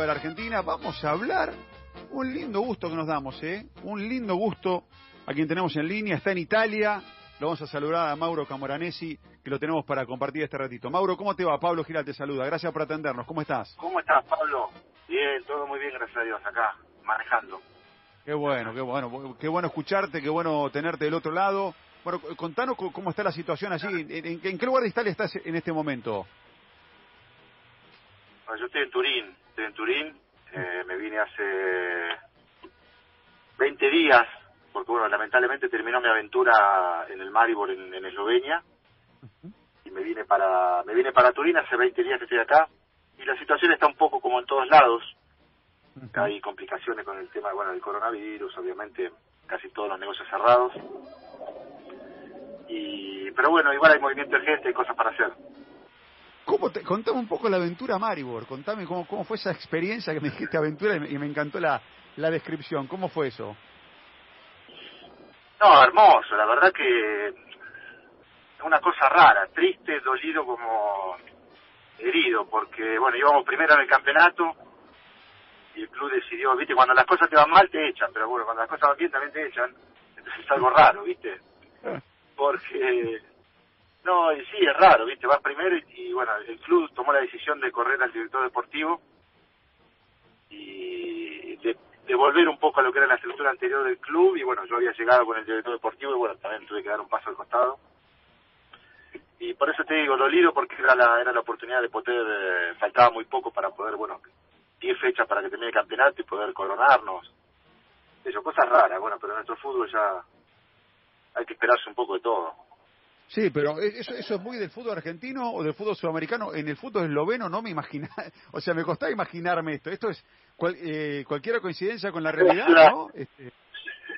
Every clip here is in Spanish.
de la Argentina, vamos a hablar. Un lindo gusto que nos damos, ¿eh? Un lindo gusto a quien tenemos en línea. Está en Italia. Lo vamos a saludar a Mauro Camoranesi, que lo tenemos para compartir este ratito. Mauro, ¿cómo te va? Pablo Giral te saluda. Gracias por atendernos. ¿Cómo estás? ¿Cómo estás, Pablo? Bien, todo muy bien, gracias a Dios, acá, manejando. Qué bueno, qué bueno. Qué bueno escucharte, qué bueno tenerte del otro lado. Bueno, contanos cómo está la situación allí. ¿En, en qué lugar de Italia estás en este momento? Yo estoy en Turín, estoy en Turín. Eh, me vine hace 20 días, porque bueno, lamentablemente terminó mi aventura en el Maribor en, en Eslovenia. Y me vine para me vine para Turín hace 20 días que estoy acá. Y la situación está un poco como en todos lados. Hay complicaciones con el tema bueno, del coronavirus, obviamente casi todos los negocios cerrados. Y, pero bueno, igual hay movimiento de gente, hay cosas para hacer. ¿Cómo te, contame un poco la aventura Maribor, contame cómo, cómo fue esa experiencia que me dijiste aventura y me, y me encantó la, la descripción, ¿cómo fue eso? No, hermoso, la verdad que es una cosa rara, triste, dolido como herido, porque bueno, íbamos primero en el campeonato y el club decidió, viste, cuando las cosas te van mal te echan, pero bueno, cuando las cosas van bien también te echan, entonces es algo raro, viste, porque no, y sí, es raro, ¿viste? Vas primero y, bueno, el club tomó la decisión de correr al director deportivo y de, de, volver un poco a lo que era la estructura anterior del club y bueno, yo había llegado con el director deportivo y bueno, también tuve que dar un paso al costado. Y por eso te digo, dolido porque era la, era la oportunidad de poder, eh, faltaba muy poco para poder, bueno, 10 fechas para que termine el campeonato y poder coronarnos. Eso, cosas raras, bueno, pero en nuestro fútbol ya hay que esperarse un poco de todo. Sí, pero eso, eso es muy del fútbol argentino o del fútbol sudamericano. En el fútbol esloveno no me imagina, o sea, me costaba imaginarme esto. Esto es cual, eh, cualquier coincidencia con la realidad, ¿no? Este...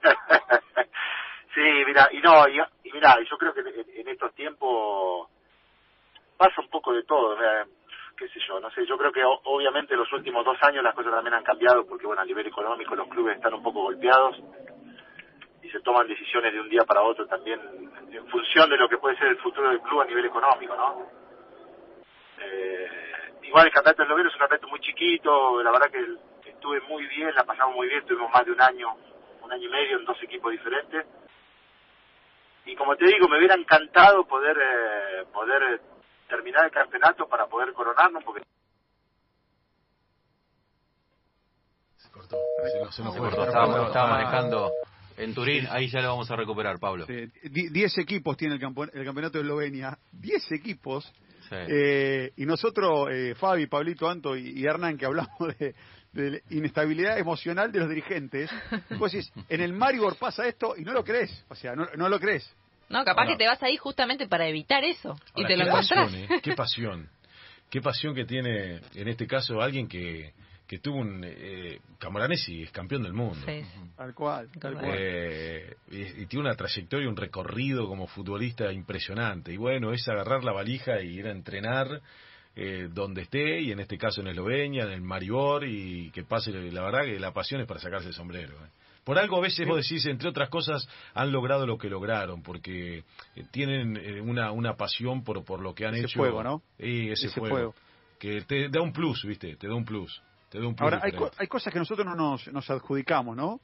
sí, mira, y no, y, y mira, yo creo que en, en, estos tiempos pasa un poco de todo, mira, qué sé yo, no sé, yo creo que obviamente los últimos dos años las cosas también han cambiado porque, bueno, a nivel económico los clubes están un poco golpeados y se toman decisiones de un día para otro también en función de lo que puede ser el futuro del club a nivel económico, ¿no? Eh, igual el campeonato esloveno es un campeonato muy chiquito, la verdad que estuve muy bien, la pasamos muy bien, tuvimos más de un año, un año y medio en dos equipos diferentes. Y como te digo, me hubiera encantado poder eh, poder terminar el campeonato para poder coronarnos, porque se cortó, se nos, se nos cortó, estaba, estaba manejando en Turín, ahí ya lo vamos a recuperar, Pablo. Sí, diez equipos tiene el, campo, el, campeonato de Eslovenia. Diez equipos. Sí. Eh, y nosotros, eh, Fabi, Pablito, Anto y, y, Hernán, que hablamos de, de inestabilidad emocional de los dirigentes, pues decís, en el Maribor pasa esto y no lo crees. O sea, no, no lo crees. No, capaz Ahora, que te vas ahí justamente para evitar eso. y te lo qué encontrás. Pasión, ¿eh? Qué pasión. Qué pasión que tiene, en este caso, alguien que que tuvo un eh, Camoranesi es campeón del mundo Sí. Tal cual, tal cual. eh, y, y, tiene una trayectoria un recorrido como futbolista impresionante y bueno es agarrar la valija y ir a entrenar eh, donde esté y en este caso en Eslovenia en el Maribor y que pase la verdad que la pasión es para sacarse el sombrero eh. por algo a veces vos decís, entre otras cosas, han logrado lo que lograron, porque eh, tienen eh, una, una pasión por, por lo que han ese hecho. fuego, ¿no? Y ese, ese fuego, fuego. Que te da un plus, ¿viste? Te da un plus. Te un Ahora, hay, co hay, cosas que nosotros no nos, nos adjudicamos, ¿no?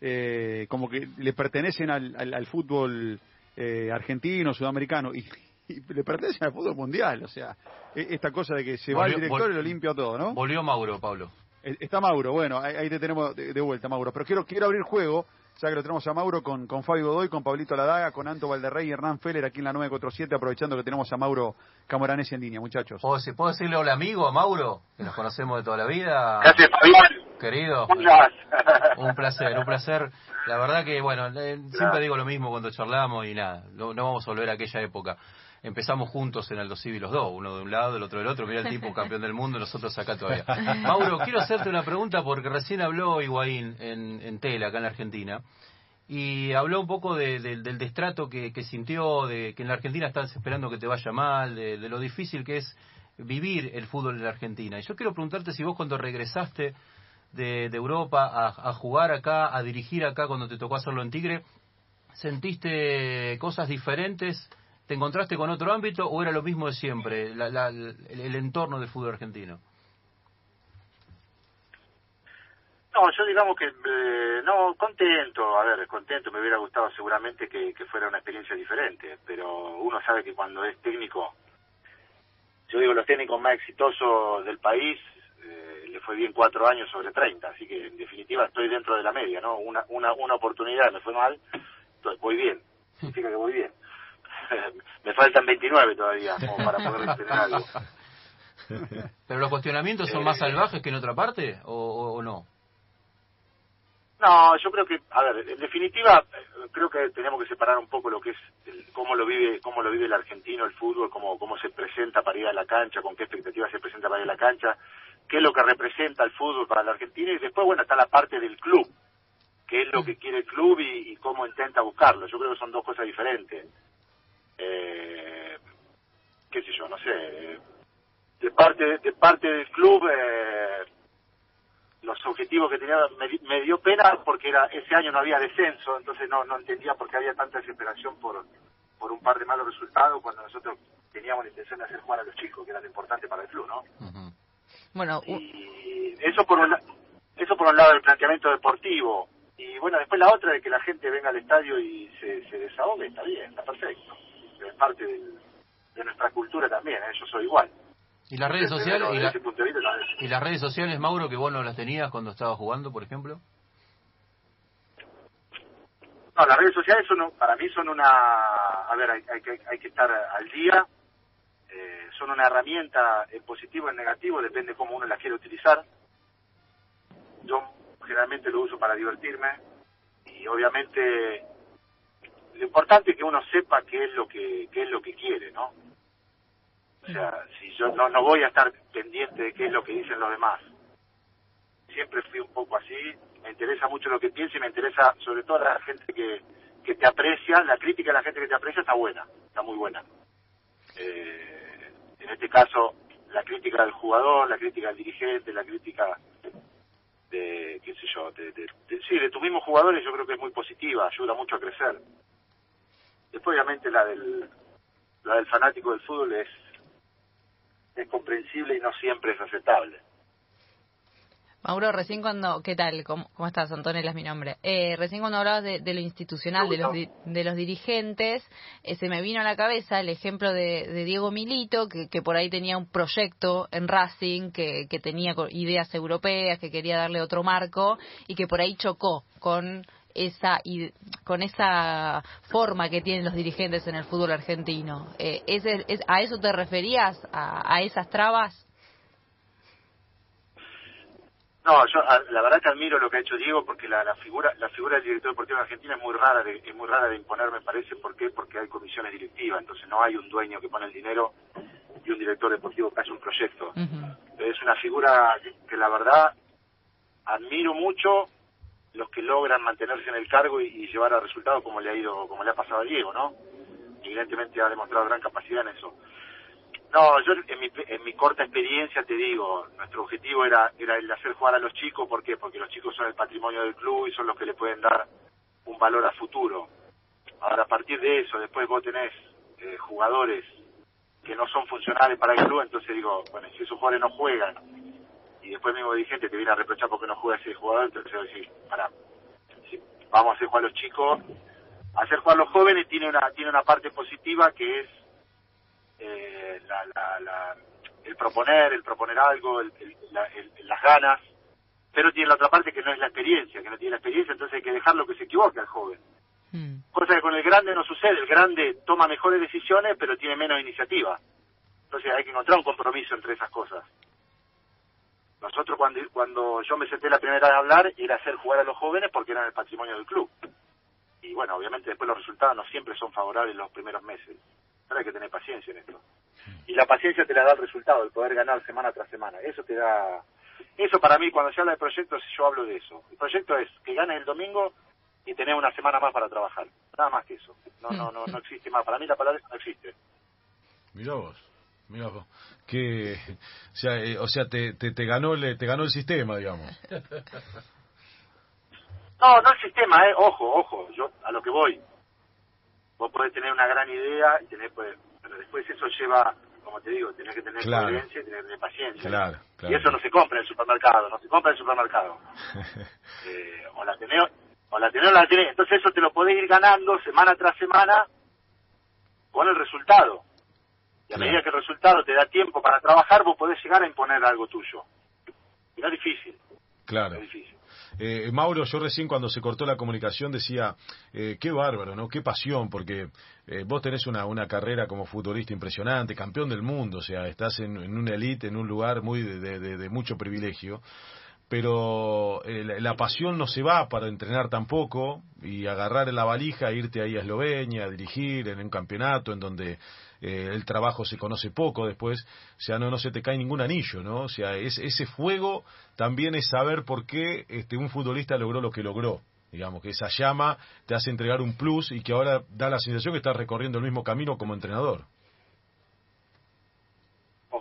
Eh, como que le pertenecen al, al, al fútbol eh, argentino, sudamericano, y, y, le pertenecen al fútbol mundial. O sea, esta cosa de que se volvió, va el director y lo limpia todo, ¿no? Volvió Mauro, Pablo. Está Mauro, bueno, ahí, ahí te tenemos de, de, vuelta, Mauro. Pero quiero, quiero abrir juego, ya que lo tenemos a Mauro con, con Fabio Godoy, con Pablito Ladaga, con Anto Valderrey y Hernán Feller aquí en la 947, aprovechando que tenemos a Mauro Camoranesi en línea, muchachos. ¿Puedo, ¿Puedo decirle hola amigo a Mauro? Que nos conocemos de toda la vida. Gracias, Fabián. Querido. Un placer, un placer. La verdad que, bueno, siempre digo lo mismo cuando charlamos y nada, no, no vamos a volver a aquella época empezamos juntos en Aldo Civi los dos, uno de un lado, el otro del otro, mira el tipo campeón del mundo, nosotros acá todavía. Mauro, quiero hacerte una pregunta porque recién habló Higuaín en, en Tela, acá en la Argentina, y habló un poco de, de, del destrato que, que, sintió, de que en la Argentina están esperando que te vaya mal, de, de, lo difícil que es vivir el fútbol en la Argentina. Y yo quiero preguntarte si vos cuando regresaste de, de Europa a, a jugar acá, a dirigir acá, cuando te tocó hacerlo en Tigre, ¿sentiste cosas diferentes? ¿Te encontraste con otro ámbito o era lo mismo de siempre, la, la, el, el, entorno del fútbol argentino? No, yo digamos que, eh, no, contento, a ver, contento, me hubiera gustado seguramente que, fuera una experiencia diferente, pero uno sabe que cuando es técnico, yo digo los técnicos más exitosos del país, eh, le fue bien cuatro años sobre treinta, así que en definitiva estoy dentro de la media, ¿no? Una, una, una oportunidad me fue mal, entonces voy bien, significa que voy bien. me faltan 29 todavía como para poder tener algo. ¿Pero los cuestionamientos son más salvajes que en otra parte o no? No, yo creo que, a ver, en definitiva, creo que tenemos que separar un poco lo que es cómo lo vive, cómo lo vive el argentino, el fútbol, cómo, cómo se presenta para ir a la cancha, con qué expectativas se presenta para ir a la cancha, qué es lo que representa el fútbol para el argentino y después, bueno, está la parte del club, qué es lo que quiere el club y, cómo intenta buscarlo. Yo creo que son dos cosas diferentes. Eh, qué sé yo, no sé. De parte, de parte del club, eh, los objetivos que tenía me, dio pena porque era ese año no había descenso, entonces no, no entendía por qué había tanta desesperación por, por un par de malos resultados cuando nosotros teníamos la intención de hacer jugar a los chicos, que era lo importante para el club, ¿no? Bueno, y eso por un eso por un lado del planteamiento deportivo y bueno después la otra de que la gente venga al estadio y se, se desahogue está bien, está perfecto, es parte de nuestra cultura también, ¿eh? yo soy igual. ¿Y las redes sociales? Y, las redes sociales, Mauro, que vos no las tenías cuando estabas jugando, por ejemplo? No, las redes sociales son, para mí son una... A ver, hay, hay, que, hay que estar al día. Eh, son una herramienta en positivo o en negativo, depende cómo uno las quiere utilizar. Yo generalmente lo uso para divertirme y obviamente lo importante es que uno sepa qué es lo que qué es lo que quiere, ¿no? O sea, si yo no, no voy a estar pendiente de qué es lo que dicen los demás. Siempre fui un poco así, me interesa mucho lo que piensa y me interesa sobre todo la gente que, que te aprecia, la crítica de la gente que te aprecia está buena, está muy buena. Eh, en este caso, la crítica del jugador, la crítica del dirigente, la crítica de, qué sé yo, de, sí, de tus mismos jugadores yo creo que es muy positiva, ayuda mucho a crecer. Después obviamente la del, la del fanático del fútbol es es comprensible y no siempre es aceptable. Mauro, recién cuando, ¿qué tal? ¿Cómo, estás? Antonella es mi nombre. Eh, recién cuando hablabas de, lo institucional, de los, de los dirigentes, eh, se me vino a la cabeza el ejemplo de, Diego Milito, que, que, por ahí tenía un proyecto en Racing, que, que tenía ideas europeas, que quería darle otro marco, y que por ahí chocó con esa con esa forma que tienen los dirigentes en el fútbol argentino. Eh, ¿es, ¿A eso te referías? ¿A, esas trabas? No, yo la verdad que admiro lo que ha hecho Diego porque la, figura la figura del director deportivo de Argentina es muy rara de, es muy rara de imponer me parece ¿por qué? porque hay comisiones directivas entonces no hay un dueño que pone el dinero y un director deportivo que hace un proyecto es una figura que, la verdad admiro mucho los que logran mantenerse en el cargo y, llevar a resultados como le ha ido, como le ha pasado a Diego, ¿no? Evidentemente ha demostrado gran capacidad en eso. No, yo en mi, en mi corta experiencia te digo, nuestro objetivo era, era el hacer jugar a los chicos, ¿por qué? Porque los chicos son el patrimonio del club y son los que le pueden dar un valor a futuro. Ahora, a partir de eso, después vos tenés eh, jugadores que no son funcionales para el club, entonces digo, bueno, si esos jugadores no juegan y después el mismo dirigente te viene a reprochar porque no juega ese jugador, entonces yo decir, para, vamos a hacer jugar a los chicos, hacer jugar a los jóvenes tiene una tiene una parte positiva que es eh, el proponer, el proponer algo, las ganas, pero tiene la otra parte que no es la experiencia, que no tiene la experiencia, entonces hay que dejarlo que se equivoque al joven. Hmm. Cosa que con el grande no sucede, el grande toma mejores decisiones pero tiene menos iniciativa. Entonces hay que encontrar un compromiso entre esas cosas. Nosotros cuando, cuando yo me senté la primera a hablar era hacer jugar a los jóvenes porque eran el patrimonio del club. Y bueno, obviamente después los resultados no siempre son favorables los primeros meses. Pero hay que tener paciencia en esto. Y la paciencia te la da el resultado, el poder ganar semana tras semana. Eso te da... Eso para mí, cuando se habla de proyectos, yo hablo de eso. El proyecto es que ganes el domingo y tener una semana más para trabajar. Nada más que eso. No, no, no, no existe más. Para mí la palabra no existe. Mira vos. Mira, que, o sea, eh, o sea te, te, te, ganó el, te ganó el sistema, digamos. No, no el sistema, eh, ojo, ojo, yo a lo que voy. Vos podés tener una gran idea y tener, pues, pero después eso lleva como te digo, tenés que tener coherencia y tener paciencia. Claro, Y eso no se compra en el supermercado, no se compra en el supermercado. eh, o la tenés, o la tenés o la tenés. Entonces eso te lo podés ir ganando semana tras semana con el resultado. Y a medida que el resultado te da tiempo para trabajar, vos podés llegar a imponer algo tuyo. Y no es difícil. Claro. No es difícil. Eh, Mauro, yo recién cuando se cortó la comunicación decía, eh, qué bárbaro, ¿no? Qué pasión, porque eh, vos tenés una, una carrera como futbolista impresionante, campeón del mundo, o sea, estás en, una elite, en un lugar muy de, de, mucho privilegio, pero la, la, pasión no se va para entrenar tampoco y agarrar la valija irte ahí a Eslovenia, a dirigir en un campeonato en donde eh, el trabajo se conoce poco después, o sea, no, no se te cae ningún anillo, ¿no? O sea, ese fuego también es saber por qué este, un futbolista logró lo que logró. Digamos que esa llama te hace entregar un plus y que ahora da la sensación que estás recorriendo el mismo camino como entrenador.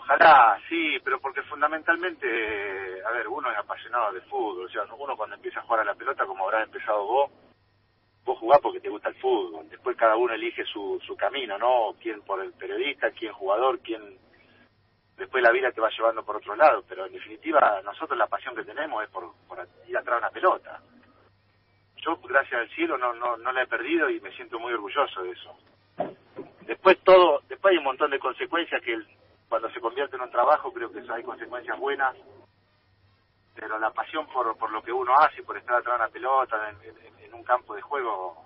Ojalá, sí, pero porque fundamentalmente, a ver, uno es apasionado de fútbol, o sea, uno cuando empieza a jugar a la pelota, como habrás empezado vos, vos jugás porque te gusta el fútbol, después cada uno elige su, su camino, ¿no? Quién por el periodista, quién jugador, quién... Después la vida te va llevando por otro lado, pero en definitiva nosotros la pasión que tenemos es por, por ir atrás de una pelota. Yo, gracias al cielo, no, no, no la he perdido y me siento muy orgulloso de eso. Después todo, después hay un montón de consecuencias que cuando se convierte en un trabajo creo que hay consecuencias buenas pero la pasión por, por lo que uno hace, por estar atrás de una pelota, en, un campo de juego,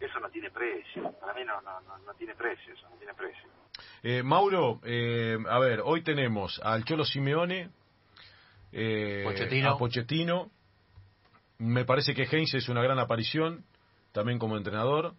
eso no tiene precio. Para mí no, no, no, tiene precio, eso no tiene precio. Eh, Mauro, eh, a ver, hoy tenemos al Cholo Simeone, eh, a Pochettino. Me parece que Heinz es una gran aparición, también como entrenador.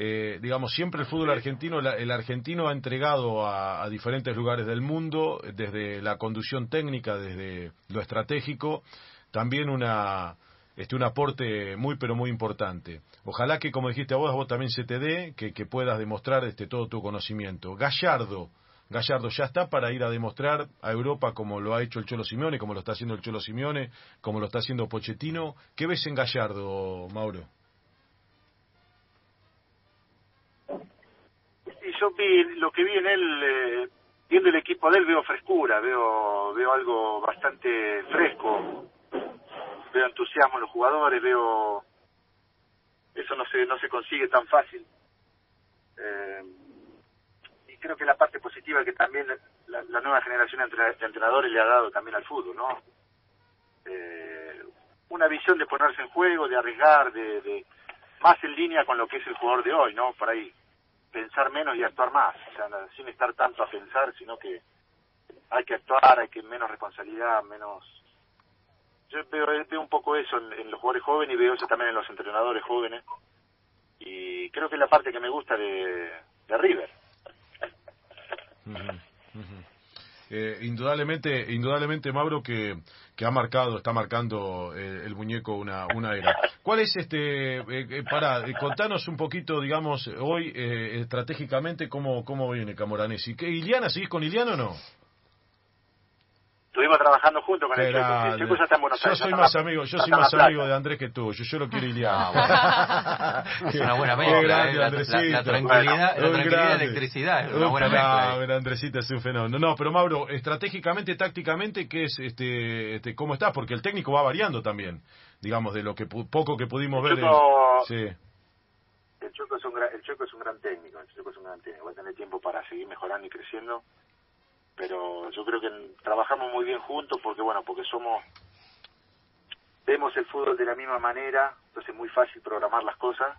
Eh, digamos, siempre el fútbol argentino, el argentino ha entregado a, diferentes lugares del mundo, desde la conducción técnica, desde lo estratégico, también una, este, un aporte muy pero muy importante. Ojalá que, como dijiste a vos, vos también se te dé, que, puedas demostrar este, todo tu conocimiento. Gallardo, Gallardo ya está para ir a demostrar a Europa como lo ha hecho el Cholo Simeone, como lo está haciendo el Cholo Simeone, como lo está haciendo Pochettino. ¿Qué ves en Gallardo, Mauro? Yo vi lo que vi en él, eh, viendo el equipo de él, veo frescura, veo, veo algo bastante fresco, veo entusiasmo en los jugadores, veo eso no se no se consigue tan fácil. Eh, y creo que la parte positiva que también la, nueva generación de entrenadores le ha dado también al fútbol, ¿no? Eh, una visión de ponerse en juego, de arriesgar, de, de más en línea con lo que es el jugador de hoy, ¿no? Por ahí pensar menos y actuar más, o sea, sin estar tanto a pensar, sino que hay que actuar, hay que menos responsabilidad, menos... Yo veo, veo un poco eso en, los jugadores jóvenes y veo eso también en los entrenadores jóvenes y creo que es la parte que me gusta de, de River. Eh, indudablemente, indudablemente Mauro que, que ha marcado, está marcando eh, el muñeco una, una era. ¿Cuál es este, eh, eh para, contanos un poquito, digamos, hoy estratégicamente cómo, cómo viene Camoranesi? ¿Qué, ¿Iliana, seguís con Iliana o no? Estuvimos trabajando juntos con el Checo. ya está en Buenos Aires. Yo soy más amigo, yo soy más amigo de Andrés que tú. Yo, yo lo quiero Iliana. Ah, es una buena mezcla. Eh, la, la, tranquilidad, la tranquilidad y electricidad. Es una buena mezcla. Eh. Andresita es un fenómeno. No, pero Mauro, estratégicamente, tácticamente, ¿qué es, este, este, cómo estás? Porque el técnico va variando también. Digamos, de lo que poco que pudimos ver. sí. El Choco, es un gran, el Choco es un gran técnico, el Choco es un gran técnico, va a tener tiempo para seguir mejorando y creciendo pero yo creo que trabajamos muy bien juntos porque bueno porque somos vemos el fútbol de la misma manera entonces es muy fácil programar las cosas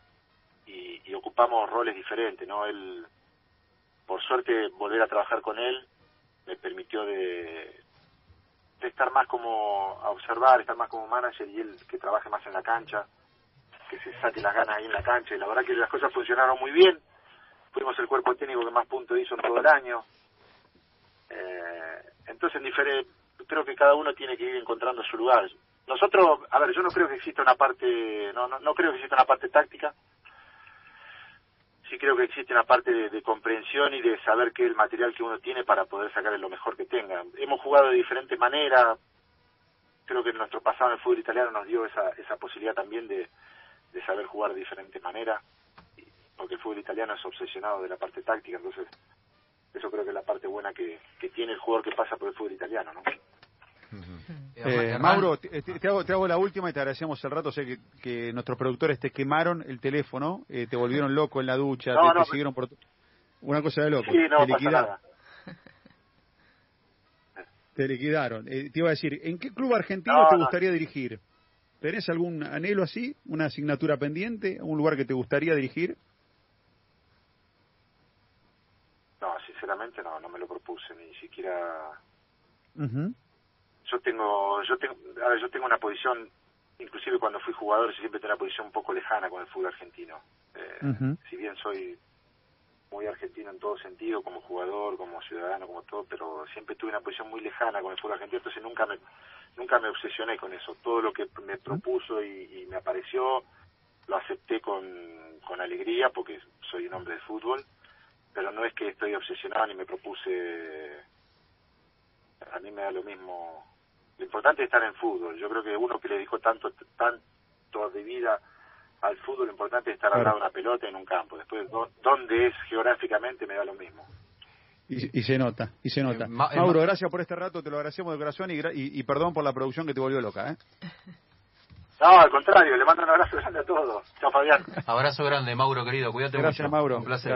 y, y ocupamos roles diferentes no él por suerte volver a trabajar con él me permitió de, estar más como a observar estar más como manager y él que trabaje más en la cancha que se saque las ganas ahí en la cancha. Y la verdad que las cosas funcionaron muy bien. Fuimos el cuerpo técnico que más puntos hizo en todo el año eh, entonces, creo que cada uno tiene que ir encontrando su lugar. Nosotros, a ver, yo no creo que exista una parte, no, no, creo que exista una parte táctica. Sí creo que existe una parte de, comprensión y de saber qué es el material que uno tiene para poder sacar lo mejor que tenga. Hemos jugado de diferente manera. Creo que nuestro pasado en el fútbol italiano nos dio esa, esa posibilidad también de, de saber jugar de diferente manera, porque el fútbol italiano es obsesionado de la parte táctica, entonces eso creo que es la parte buena que, que tiene el jugador que pasa por el fútbol italiano, ¿no? Eh, Mauro, te, te, hago, te, hago, la última y te agradecemos el rato. Sé que, que nuestros productores te quemaron el teléfono, eh, te volvieron loco en la ducha, no, te, no, siguieron por. Una cosa de loco. Sí, no, te liquidaron. Te liquidaron. Eh, te iba a decir, ¿en qué club argentino te gustaría dirigir? ¿Tenés algún anhelo así? ¿Una asignatura pendiente? ¿Un lugar que te gustaría dirigir? No, sinceramente no, no me lo propuse, ni siquiera. Uh -huh yo tengo yo tengo a ver, yo tengo una posición inclusive cuando fui jugador siempre tengo una posición un poco lejana con el fútbol argentino. Eh, uh -huh. si bien soy muy argentino en todo sentido como jugador como ciudadano como todo pero siempre tuve una posición muy lejana con el fútbol argentino entonces nunca me nunca me obsesioné con eso. Todo lo que me propuso y, y me apareció lo acepté con, con alegría porque soy un hombre de fútbol pero no es que estoy obsesionado ni me propuse a mí me da lo mismo lo importante es estar en fútbol. Yo creo que uno que le dedicó tanto tanto de vida al fútbol, lo importante es estar al lado de una pelota en un campo. Después, dónde es geográficamente me da lo mismo. Y, y se nota, y se nota. Eh, Ma Mauro, gracias por este rato, te lo agradecemos de corazón y, y, y, perdón por la producción que te volvió loca. ¿eh? No, al contrario, le mando un abrazo grande a todos. Chao, Fabián. Abrazo grande, Mauro, querido. Cuídate Gracias, mucho. Mauro. Un placer.